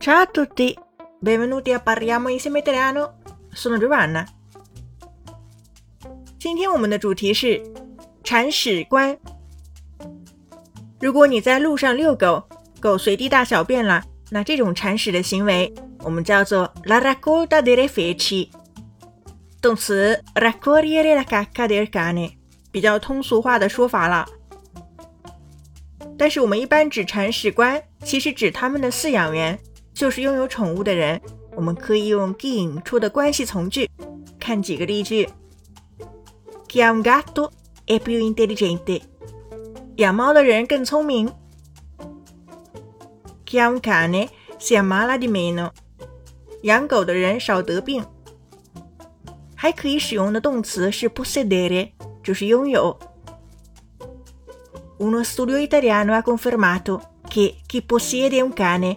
Ciao a tutti, benvenuti a Parliamo insieme italiano. Sono Giovanna。今天我们的主题是铲屎官。如果你在路上遛狗，狗随地大小便了，那这种铲屎的行为，我们叫做 la raccolta delle feci。动词 raccogliere la cacca del cane，比较通俗化的说法了。但是我们一般指铲屎官，其实指他们的饲养员，就是拥有宠物的人。我们可以用 g 引出的关系从句，看几个例句。Chi ha un gatto è più intelligente。养猫的人更聪明。Chi ha un cane si ammala di meno。养狗的人少得病。还可以使用的动词是 possedere，就是拥有。Uno studio italiano ha confermato che chi possiede un cane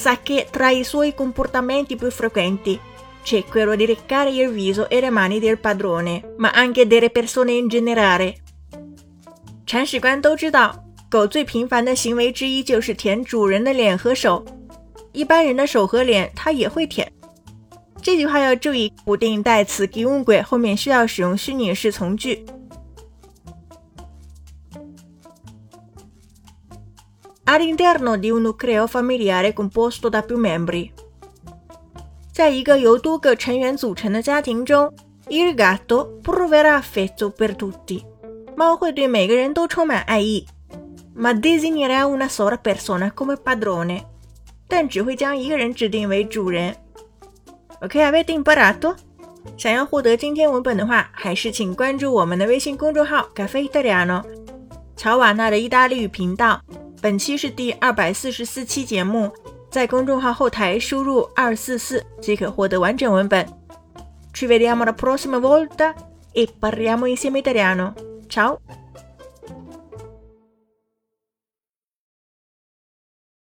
sa che tra i suoi comportamenti più frequenti c'è quello di leccare il viso e le mani del padrone, ma anche delle persone in generale. 铲屎官都知道，狗最频繁的行为之一就是舔主人的脸和手。一般人的手和脸它也会舔。这句话要注意，补定代词 chiunque 后面需要使用虚拟式从句。 all'interno di un nucleo familiare composto da più membri。在一个由多个成员组成的家庭中，il gatto proverà affetto per tutti。猫会对每个人都充满爱意，ma designerà una sola persona come padrone。但只会将一个人指定为主人。OK，avete imparato？想要获得今天文本的话，还是请关注我们的微信公众号 “Caffè Italiano”，乔瓦纳的意大利语频道。 本期是第二百四十四期节目，在公众号后台输入二四四即可获得完整文本。Ci vediamo la prossima volta e parliamo insieme italiano. Ciao!